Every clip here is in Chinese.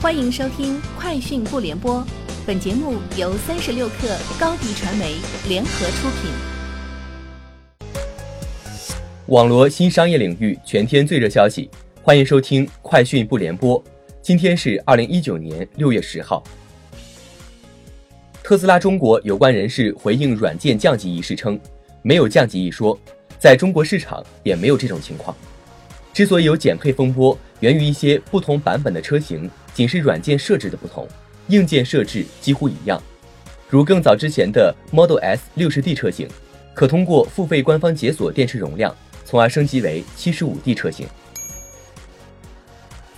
欢迎收听《快讯不联播》，本节目由三十六克高低传媒联合出品。网罗新商业领域全天最热消息，欢迎收听《快讯不联播》。今天是二零一九年六月十号。特斯拉中国有关人士回应软件降级一事称，没有降级一说，在中国市场也没有这种情况。之所以有减配风波，源于一些不同版本的车型，仅是软件设置的不同，硬件设置几乎一样。如更早之前的 Model S 六十 D 车型，可通过付费官方解锁电池容量，从而升级为七十五 D 车型。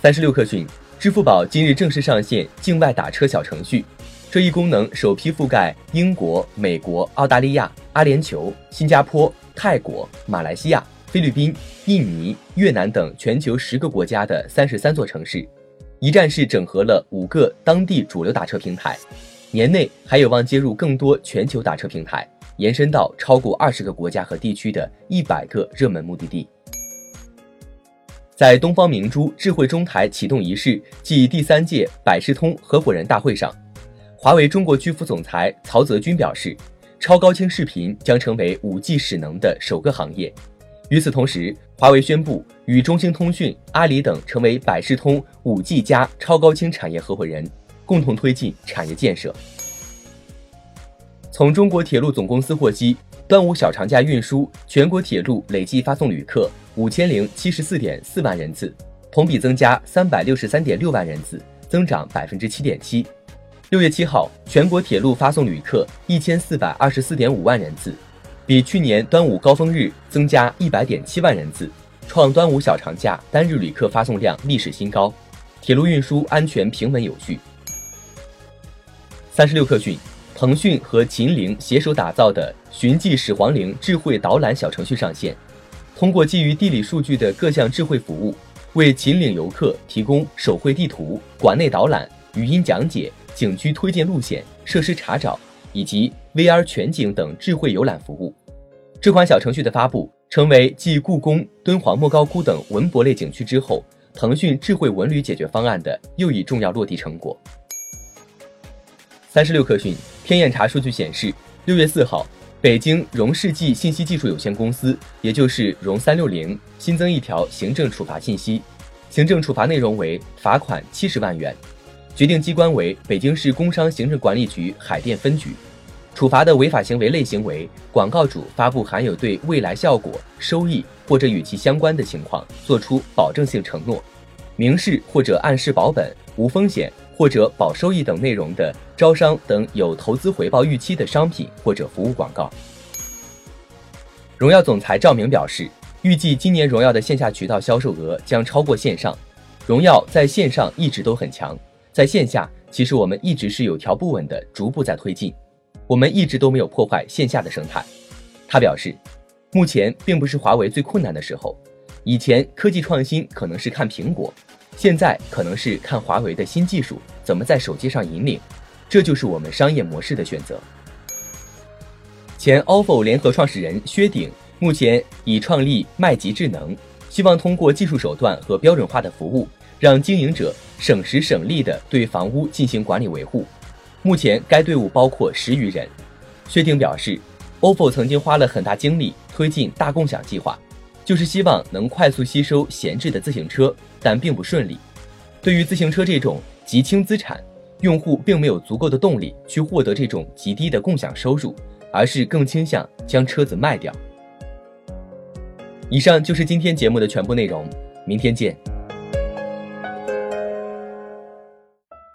三十六氪讯，支付宝今日正式上线境外打车小程序，这一功能首批覆盖英国、美国、澳大利亚、阿联酋、新加坡、泰国、马来西亚。菲律宾、印尼、越南等全球十个国家的三十三座城市，一站式整合了五个当地主流打车平台，年内还有望接入更多全球打车平台，延伸到超过二十个国家和地区的一百个热门目的地。在东方明珠智慧中台启动仪式暨第三届百视通合伙人大会上，华为中国区副总裁曹泽军表示，超高清视频将成为五 G 使能的首个行业。与此同时，华为宣布与中兴通讯、阿里等成为百视通五 G 加超高清产业合伙人，共同推进产业建设。从中国铁路总公司获悉，端午小长假运输全国铁路累计发送旅客五千零七十四点四万人次，同比增加三百六十三点六万人次，增长百分之七点七。六月七号，全国铁路发送旅客一千四百二十四点五万人次。比去年端午高峰日增加一百点七万人次，创端午小长假单日旅客发送量历史新高，铁路运输安全平稳有序。三十六氪讯，腾讯和秦岭携手打造的寻迹始皇陵智慧导览小程序上线，通过基于地理数据的各项智慧服务，为秦岭游客提供手绘地图、馆内导览、语音讲解、景区推荐路线、设施查找以及 VR 全景等智慧游览服务。这款小程序的发布，成为继故宫、敦煌莫高窟等文博类景区之后，腾讯智慧文旅解决方案的又一重要落地成果。三十六氪讯，天眼查数据显示，六月四号，北京融世纪信息技术有限公司，也就是融三六零，新增一条行政处罚信息，行政处罚内容为罚款七十万元，决定机关为北京市工商行政管理局海淀分局。处罚的违法行为类型为：广告主发布含有对未来效果、收益或者与其相关的情况作出保证性承诺，明示或者暗示保本、无风险或者保收益等内容的招商等有投资回报预期的商品或者服务广告。荣耀总裁赵明表示，预计今年荣耀的线下渠道销售额将超过线上。荣耀在线上一直都很强，在线下其实我们一直是有条不紊的逐步在推进。我们一直都没有破坏线下的生态，他表示，目前并不是华为最困难的时候，以前科技创新可能是看苹果，现在可能是看华为的新技术怎么在手机上引领，这就是我们商业模式的选择。前 OFO 联合创始人薛鼎目前已创立麦吉智能，希望通过技术手段和标准化的服务，让经营者省时省力地对房屋进行管理维护。目前该队伍包括十余人。薛定表示，OFO 曾经花了很大精力推进大共享计划，就是希望能快速吸收闲置的自行车，但并不顺利。对于自行车这种极轻资产，用户并没有足够的动力去获得这种极低的共享收入，而是更倾向将车子卖掉。以上就是今天节目的全部内容，明天见。